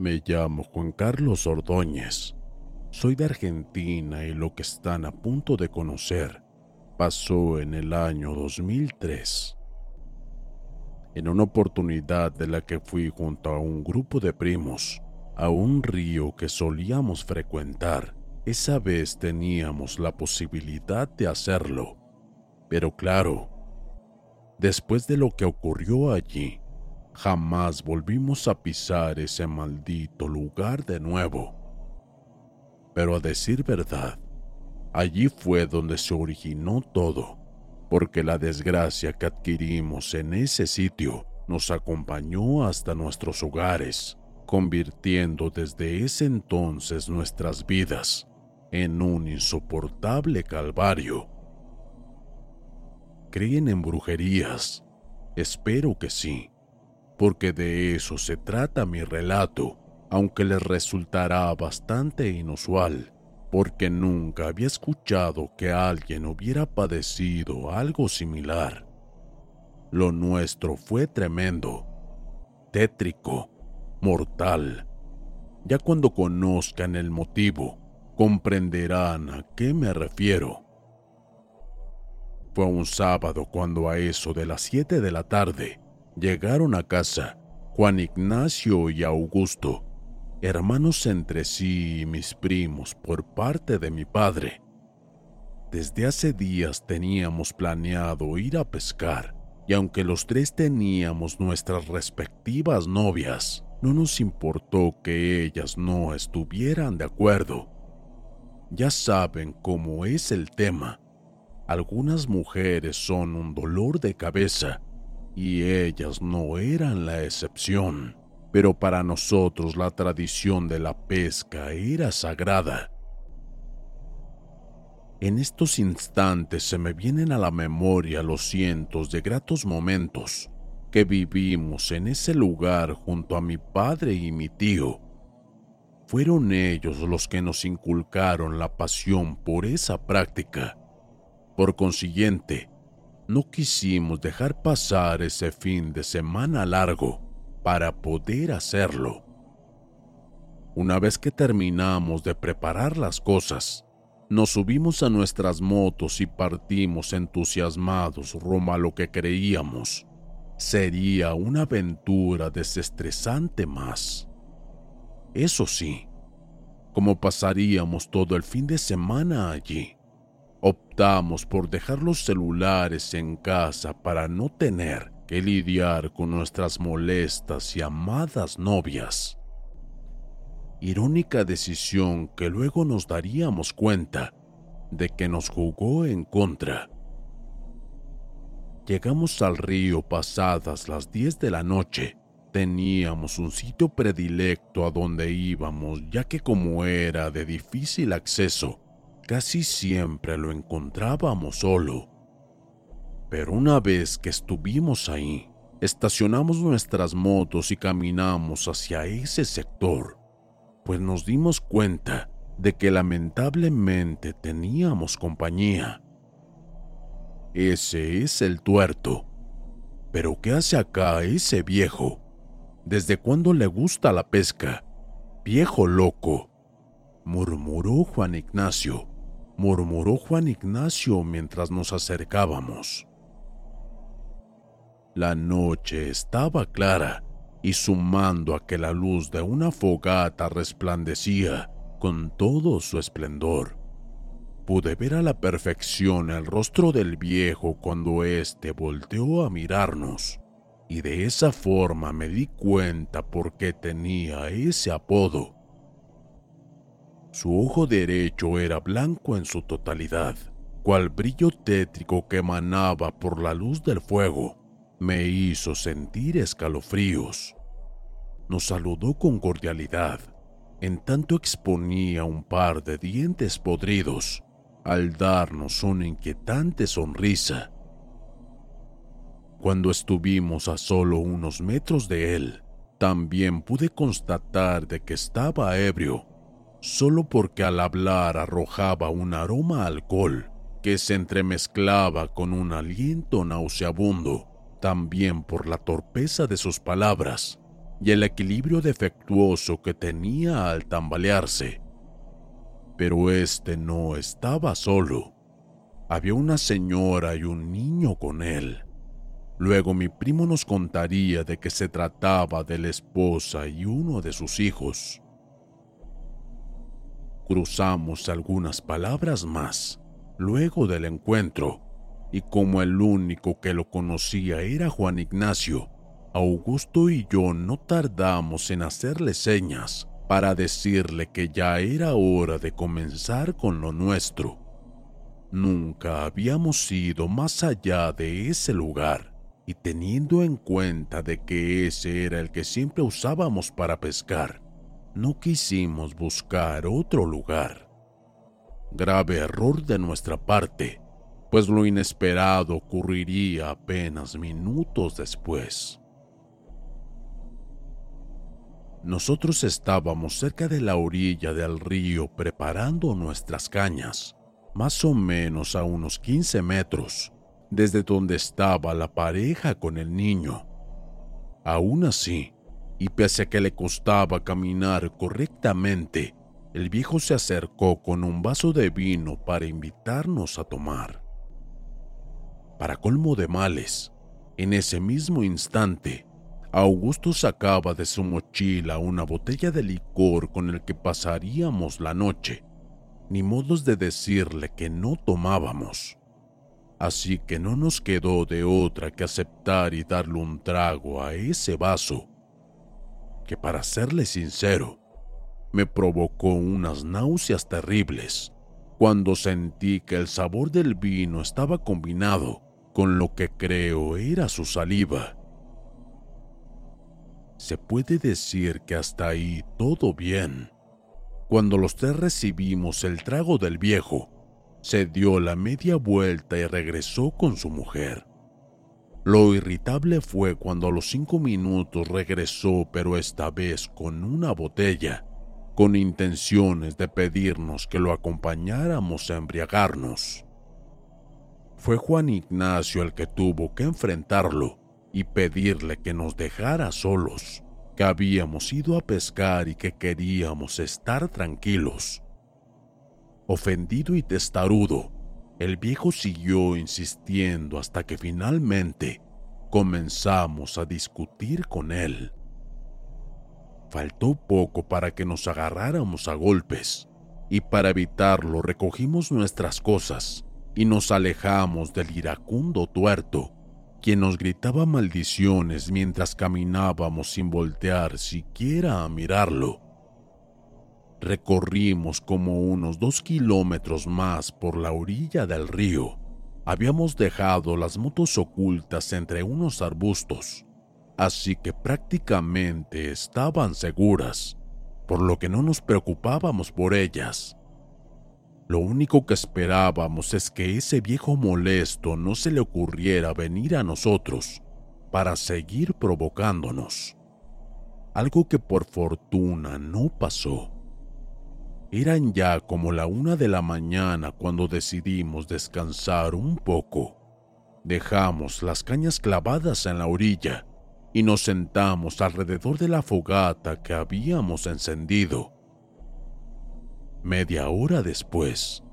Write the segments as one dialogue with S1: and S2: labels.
S1: Me llamo Juan Carlos Ordóñez. Soy de Argentina y lo que están a punto de conocer pasó en el año 2003. En una oportunidad de la que fui junto a un grupo de primos a un río que solíamos frecuentar, esa vez teníamos la posibilidad de hacerlo. Pero claro, después de lo que ocurrió allí, jamás volvimos a pisar ese maldito lugar de nuevo. Pero a decir verdad, allí fue donde se originó todo, porque la desgracia que adquirimos en ese sitio nos acompañó hasta nuestros hogares, convirtiendo desde ese entonces nuestras vidas en un insoportable calvario. ¿Creen en brujerías? Espero que sí, porque de eso se trata mi relato, aunque les resultará bastante inusual, porque nunca había escuchado que alguien hubiera padecido algo similar. Lo nuestro fue tremendo, tétrico, mortal. Ya cuando conozcan el motivo, comprenderán a qué me refiero. Fue un sábado cuando a eso de las 7 de la tarde llegaron a casa Juan Ignacio y Augusto, hermanos entre sí y mis primos por parte de mi padre. Desde hace días teníamos planeado ir a pescar y aunque los tres teníamos nuestras respectivas novias, no nos importó que ellas no estuvieran de acuerdo. Ya saben cómo es el tema. Algunas mujeres son un dolor de cabeza y ellas no eran la excepción. Pero para nosotros la tradición de la pesca era sagrada. En estos instantes se me vienen a la memoria los cientos de gratos momentos que vivimos en ese lugar junto a mi padre y mi tío fueron ellos los que nos inculcaron la pasión por esa práctica. Por consiguiente, no quisimos dejar pasar ese fin de semana largo para poder hacerlo. Una vez que terminamos de preparar las cosas, nos subimos a nuestras motos y partimos entusiasmados rumbo a lo que creíamos sería una aventura desestresante más. Eso sí, como pasaríamos todo el fin de semana allí, optamos por dejar los celulares en casa para no tener que lidiar con nuestras molestas y amadas novias. Irónica decisión que luego nos daríamos cuenta de que nos jugó en contra. Llegamos al río pasadas las 10 de la noche Teníamos un sitio predilecto a donde íbamos, ya que como era de difícil acceso, casi siempre lo encontrábamos solo. Pero una vez que estuvimos ahí, estacionamos nuestras motos y caminamos hacia ese sector, pues nos dimos cuenta de que lamentablemente teníamos compañía. Ese es el tuerto. Pero ¿qué hace acá ese viejo? ¿Desde cuándo le gusta la pesca? Viejo loco, murmuró Juan Ignacio, murmuró Juan Ignacio mientras nos acercábamos. La noche estaba clara y sumando a que la luz de una fogata resplandecía con todo su esplendor. Pude ver a la perfección el rostro del viejo cuando éste volteó a mirarnos y de esa forma me di cuenta por qué tenía ese apodo. Su ojo derecho era blanco en su totalidad, cual brillo tétrico que emanaba por la luz del fuego me hizo sentir escalofríos. Nos saludó con cordialidad, en tanto exponía un par de dientes podridos, al darnos una inquietante sonrisa cuando estuvimos a solo unos metros de él, también pude constatar de que estaba ebrio, solo porque al hablar arrojaba un aroma a alcohol que se entremezclaba con un aliento nauseabundo, también por la torpeza de sus palabras. y el equilibrio defectuoso que tenía al tambalearse. Pero este no estaba solo. Había una señora y un niño con él. Luego mi primo nos contaría de que se trataba de la esposa y uno de sus hijos. Cruzamos algunas palabras más luego del encuentro, y como el único que lo conocía era Juan Ignacio, Augusto y yo no tardamos en hacerle señas para decirle que ya era hora de comenzar con lo nuestro. Nunca habíamos ido más allá de ese lugar y teniendo en cuenta de que ese era el que siempre usábamos para pescar, no quisimos buscar otro lugar. Grave error de nuestra parte, pues lo inesperado ocurriría apenas minutos después. Nosotros estábamos cerca de la orilla del río preparando nuestras cañas, más o menos a unos 15 metros desde donde estaba la pareja con el niño. Aún así, y pese a que le costaba caminar correctamente, el viejo se acercó con un vaso de vino para invitarnos a tomar. Para colmo de males, en ese mismo instante, Augusto sacaba de su mochila una botella de licor con el que pasaríamos la noche, ni modos de decirle que no tomábamos. Así que no nos quedó de otra que aceptar y darle un trago a ese vaso, que para serle sincero, me provocó unas náuseas terribles cuando sentí que el sabor del vino estaba combinado con lo que creo era su saliva. Se puede decir que hasta ahí todo bien. Cuando los tres recibimos el trago del viejo, se dio la media vuelta y regresó con su mujer. Lo irritable fue cuando a los cinco minutos regresó, pero esta vez con una botella, con intenciones de pedirnos que lo acompañáramos a embriagarnos. Fue Juan Ignacio el que tuvo que enfrentarlo y pedirle que nos dejara solos, que habíamos ido a pescar y que queríamos estar tranquilos. Ofendido y testarudo, el viejo siguió insistiendo hasta que finalmente comenzamos a discutir con él. Faltó poco para que nos agarráramos a golpes, y para evitarlo recogimos nuestras cosas y nos alejamos del iracundo tuerto quien nos gritaba maldiciones mientras caminábamos sin voltear siquiera a mirarlo. Recorrimos como unos dos kilómetros más por la orilla del río. Habíamos dejado las motos ocultas entre unos arbustos, así que prácticamente estaban seguras, por lo que no nos preocupábamos por ellas. Lo único que esperábamos es que ese viejo molesto no se le ocurriera venir a nosotros para seguir provocándonos. Algo que por fortuna no pasó. Eran ya como la una de la mañana cuando decidimos descansar un poco. Dejamos las cañas clavadas en la orilla y nos sentamos alrededor de la fogata que habíamos encendido. Media hora después,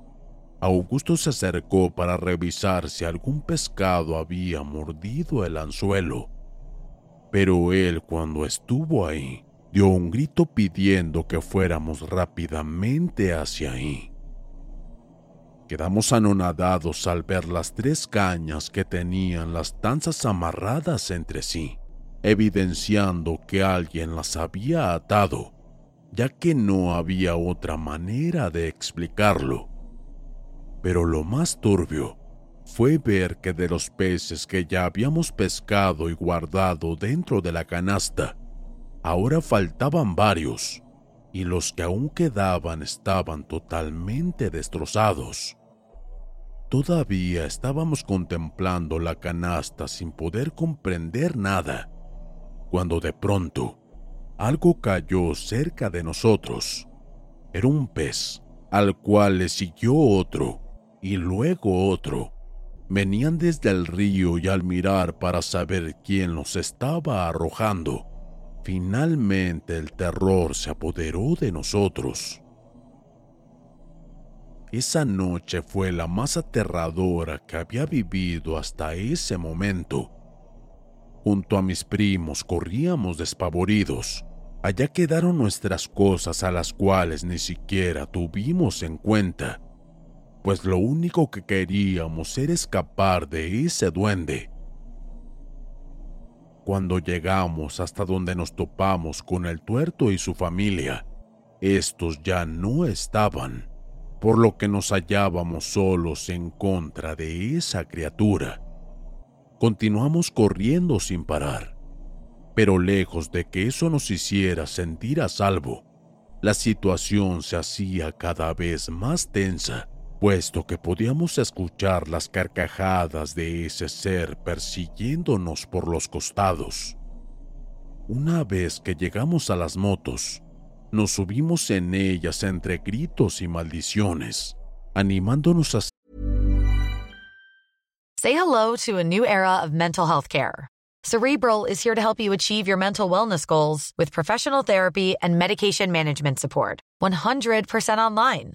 S1: Augusto se acercó para revisar si algún pescado había mordido el anzuelo. Pero él cuando estuvo ahí, dio un grito pidiendo que fuéramos rápidamente hacia ahí. Quedamos anonadados al ver las tres cañas que tenían las tanzas amarradas entre sí, evidenciando que alguien las había atado ya que no había otra manera de explicarlo. Pero lo más turbio fue ver que de los peces que ya habíamos pescado y guardado dentro de la canasta, ahora faltaban varios, y los que aún quedaban estaban totalmente destrozados. Todavía estábamos contemplando la canasta sin poder comprender nada, cuando de pronto algo cayó cerca de nosotros. Era un pez, al cual le siguió otro, y luego otro. Venían desde el río y al mirar para saber quién los estaba arrojando, Finalmente el terror se apoderó de nosotros. Esa noche fue la más aterradora que había vivido hasta ese momento. Junto a mis primos corríamos despavoridos. Allá quedaron nuestras cosas a las cuales ni siquiera tuvimos en cuenta, pues lo único que queríamos era escapar de ese duende. Cuando llegamos hasta donde nos topamos con el tuerto y su familia, estos ya no estaban por lo que nos hallábamos solos en contra de esa criatura. Continuamos corriendo sin parar, pero lejos de que eso nos hiciera sentir a salvo, la situación se hacía cada vez más tensa, puesto que podíamos escuchar las carcajadas de ese ser persiguiéndonos por los costados. Una vez que llegamos a las motos, nos subimos en ellas entre gritos y maldiciones, animándonos a
S2: Say hello to a new era of mental health care. Cerebral is here to help you achieve your mental wellness goals with professional therapy and medication management support. 100% online.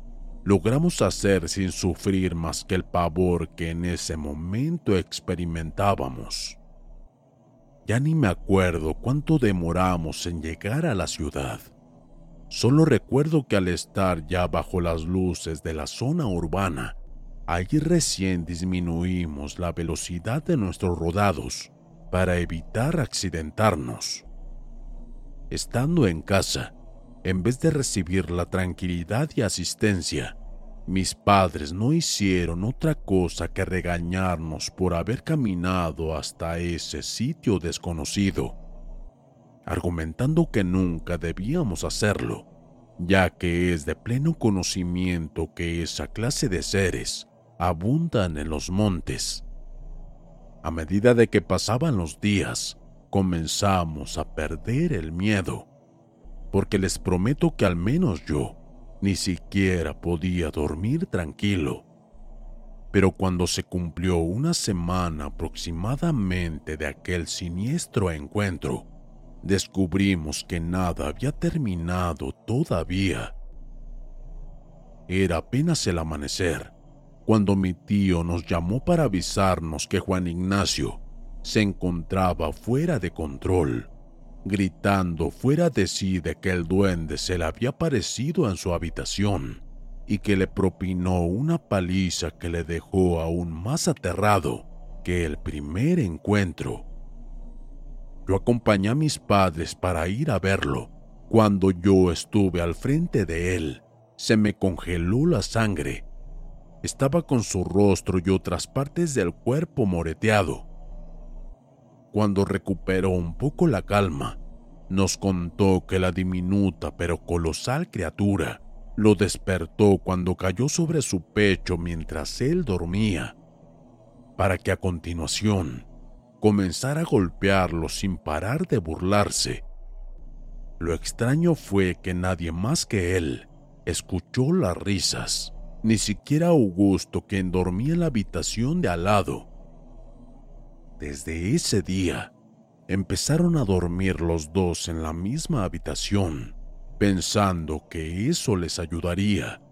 S1: logramos hacer sin sufrir más que el pavor que en ese momento experimentábamos. Ya ni me acuerdo cuánto demoramos en llegar a la ciudad. Solo recuerdo que al estar ya bajo las luces de la zona urbana, allí recién disminuimos la velocidad de nuestros rodados para evitar accidentarnos. Estando en casa, en vez de recibir la tranquilidad y asistencia, mis padres no hicieron otra cosa que regañarnos por haber caminado hasta ese sitio desconocido, argumentando que nunca debíamos hacerlo, ya que es de pleno conocimiento que esa clase de seres abundan en los montes. A medida de que pasaban los días, comenzamos a perder el miedo porque les prometo que al menos yo ni siquiera podía dormir tranquilo. Pero cuando se cumplió una semana aproximadamente de aquel siniestro encuentro, descubrimos que nada había terminado todavía. Era apenas el amanecer cuando mi tío nos llamó para avisarnos que Juan Ignacio se encontraba fuera de control gritando fuera de sí de que el duende se le había aparecido en su habitación y que le propinó una paliza que le dejó aún más aterrado que el primer encuentro. Yo acompañé a mis padres para ir a verlo. Cuando yo estuve al frente de él, se me congeló la sangre. Estaba con su rostro y otras partes del cuerpo moreteado cuando recuperó un poco la calma, nos contó que la diminuta pero colosal criatura lo despertó cuando cayó sobre su pecho mientras él dormía, para que a continuación comenzara a golpearlo sin parar de burlarse. Lo extraño fue que nadie más que él escuchó las risas, ni siquiera Augusto, quien dormía en la habitación de al lado, desde ese día, empezaron a dormir los dos en la misma habitación, pensando que eso les ayudaría.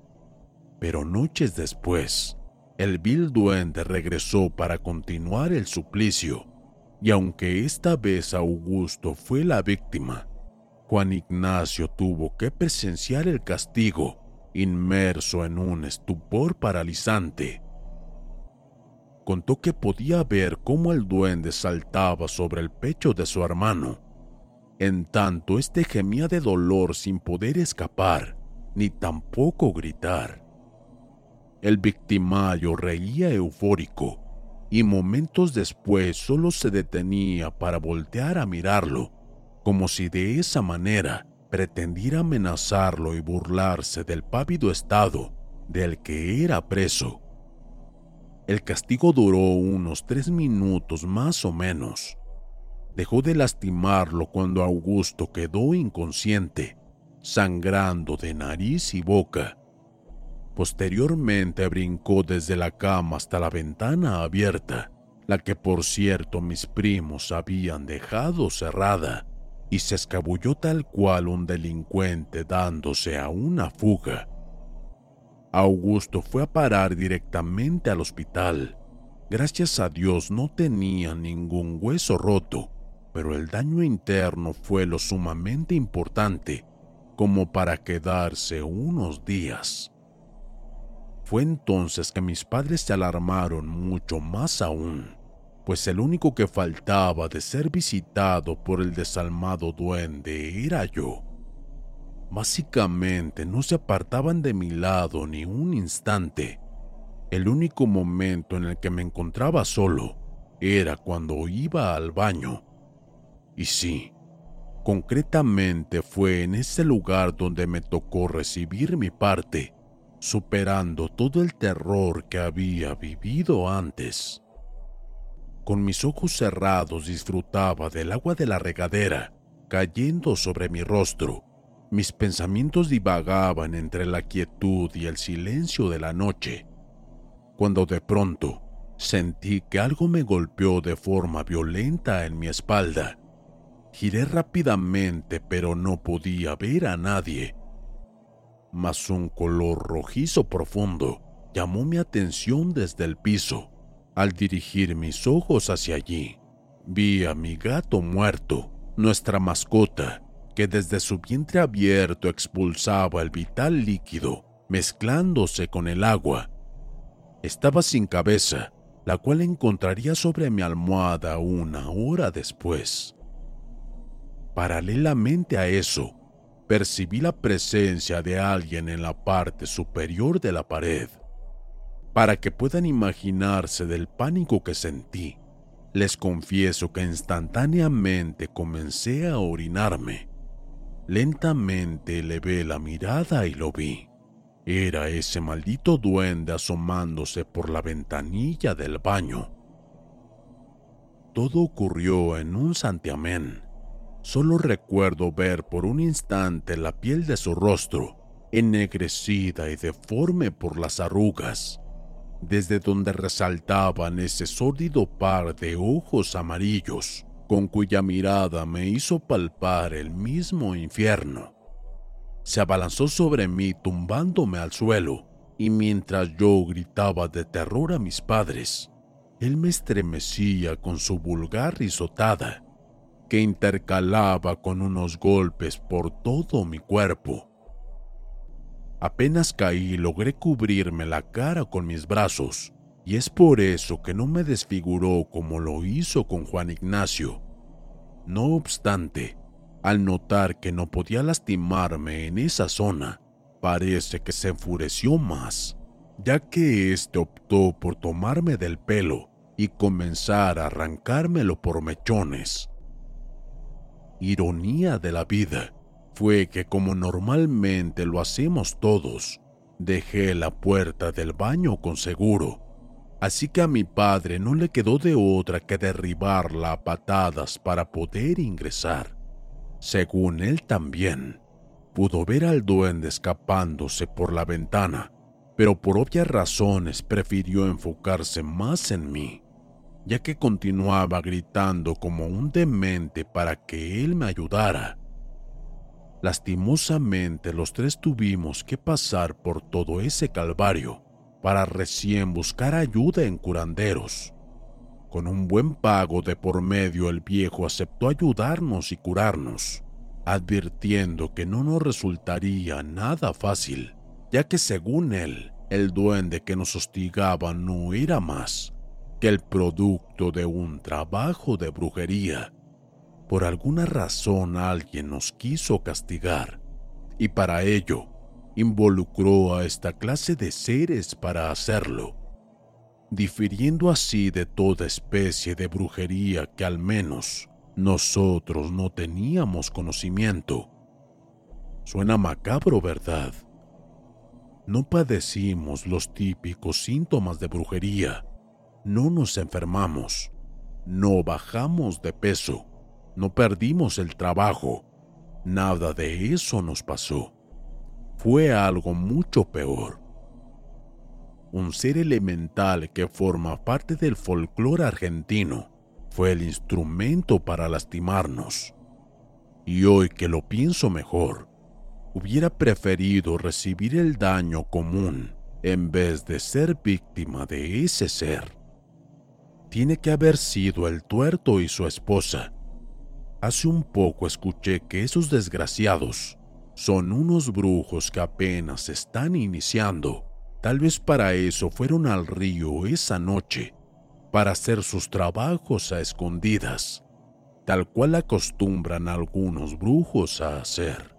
S1: Pero noches después, el vil duende regresó para continuar el suplicio, y aunque esta vez Augusto fue la víctima, Juan Ignacio tuvo que presenciar el castigo, inmerso en un estupor paralizante contó que podía ver cómo el duende saltaba sobre el pecho de su hermano. En tanto, este gemía de dolor sin poder escapar, ni tampoco gritar. El victimario reía eufórico y momentos después solo se detenía para voltear a mirarlo, como si de esa manera pretendiera amenazarlo y burlarse del pávido estado del que era preso. El castigo duró unos tres minutos más o menos. Dejó de lastimarlo cuando Augusto quedó inconsciente, sangrando de nariz y boca. Posteriormente brincó desde la cama hasta la ventana abierta, la que por cierto mis primos habían dejado cerrada, y se escabulló tal cual un delincuente dándose a una fuga. Augusto fue a parar directamente al hospital. Gracias a Dios no tenía ningún hueso roto, pero el daño interno fue lo sumamente importante como para quedarse unos días. Fue entonces que mis padres se alarmaron mucho más aún, pues el único que faltaba de ser visitado por el desalmado duende era yo. Básicamente no se apartaban de mi lado ni un instante. El único momento en el que me encontraba solo era cuando iba al baño. Y sí, concretamente fue en ese lugar donde me tocó recibir mi parte, superando todo el terror que había vivido antes. Con mis ojos cerrados disfrutaba del agua de la regadera cayendo sobre mi rostro mis pensamientos divagaban entre la quietud y el silencio de la noche, cuando de pronto sentí que algo me golpeó de forma violenta en mi espalda. Giré rápidamente, pero no podía ver a nadie. Mas un color rojizo profundo llamó mi atención desde el piso. Al dirigir mis ojos hacia allí, vi a mi gato muerto, nuestra mascota, que desde su vientre abierto expulsaba el vital líquido, mezclándose con el agua. Estaba sin cabeza, la cual encontraría sobre mi almohada una hora después. Paralelamente a eso, percibí la presencia de alguien en la parte superior de la pared. Para que puedan imaginarse del pánico que sentí, les confieso que instantáneamente comencé a orinarme. Lentamente levé la mirada y lo vi. Era ese maldito duende asomándose por la ventanilla del baño. Todo ocurrió en un santiamén. Solo recuerdo ver por un instante la piel de su rostro, ennegrecida y deforme por las arrugas, desde donde resaltaban ese sórdido par de ojos amarillos con cuya mirada me hizo palpar el mismo infierno. Se abalanzó sobre mí tumbándome al suelo, y mientras yo gritaba de terror a mis padres, él me estremecía con su vulgar risotada, que intercalaba con unos golpes por todo mi cuerpo. Apenas caí logré cubrirme la cara con mis brazos, y es por eso que no me desfiguró como lo hizo con Juan Ignacio. No obstante, al notar que no podía lastimarme en esa zona, parece que se enfureció más, ya que éste optó por tomarme del pelo y comenzar a arrancármelo por mechones. Ironía de la vida fue que como normalmente lo hacemos todos, dejé la puerta del baño con seguro así que a mi padre no le quedó de otra que derribarla a patadas para poder ingresar. Según él también, pudo ver al duende escapándose por la ventana, pero por obvias razones prefirió enfocarse más en mí, ya que continuaba gritando como un demente para que él me ayudara. Lastimosamente los tres tuvimos que pasar por todo ese calvario para recién buscar ayuda en curanderos. Con un buen pago de por medio el viejo aceptó ayudarnos y curarnos, advirtiendo que no nos resultaría nada fácil, ya que según él, el duende que nos hostigaba no era más que el producto de un trabajo de brujería. Por alguna razón alguien nos quiso castigar y para ello involucró a esta clase de seres para hacerlo, difiriendo así de toda especie de brujería que al menos nosotros no teníamos conocimiento. Suena macabro, ¿verdad? No padecimos los típicos síntomas de brujería, no nos enfermamos, no bajamos de peso, no perdimos el trabajo, nada de eso nos pasó. Fue algo mucho peor. Un ser elemental que forma parte del folclore argentino fue el instrumento para lastimarnos. Y hoy que lo pienso mejor, hubiera preferido recibir el daño común en vez de ser víctima de ese ser. Tiene que haber sido el tuerto y su esposa. Hace un poco escuché que esos desgraciados son unos brujos que apenas están iniciando. Tal vez para eso fueron al río esa noche, para hacer sus trabajos a escondidas, tal cual acostumbran algunos brujos a hacer.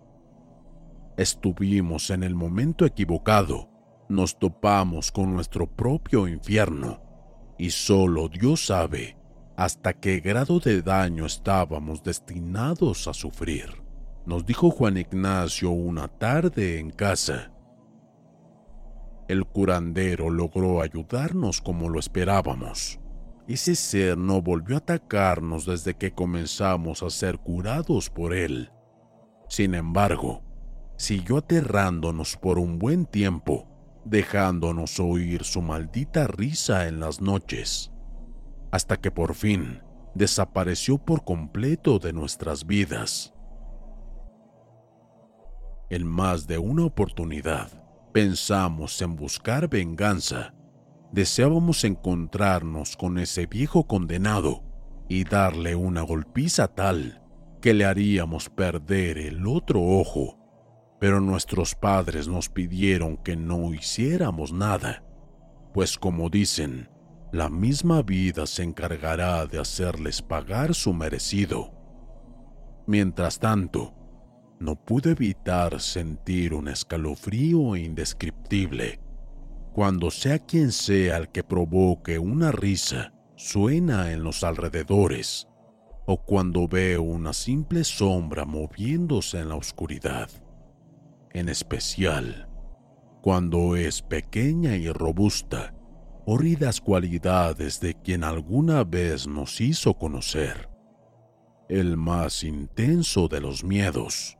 S1: Estuvimos en el momento equivocado, nos topamos con nuestro propio infierno, y solo Dios sabe hasta qué grado de daño estábamos destinados a sufrir, nos dijo Juan Ignacio una tarde en casa. El curandero logró ayudarnos como lo esperábamos. Ese ser no volvió a atacarnos desde que comenzamos a ser curados por él. Sin embargo, siguió aterrándonos por un buen tiempo, dejándonos oír su maldita risa en las noches, hasta que por fin desapareció por completo de nuestras vidas. En más de una oportunidad, pensamos en buscar venganza. Deseábamos encontrarnos con ese viejo condenado y darle una golpiza tal que le haríamos perder el otro ojo pero nuestros padres nos pidieron que no hiciéramos nada, pues como dicen, la misma vida se encargará de hacerles pagar su merecido. Mientras tanto, no pude evitar sentir un escalofrío indescriptible. Cuando sea quien sea el que provoque una risa suena en los alrededores o cuando veo una simple sombra moviéndose en la oscuridad. En especial cuando es pequeña y robusta, horridas cualidades de quien alguna vez nos hizo conocer, el más intenso de los miedos.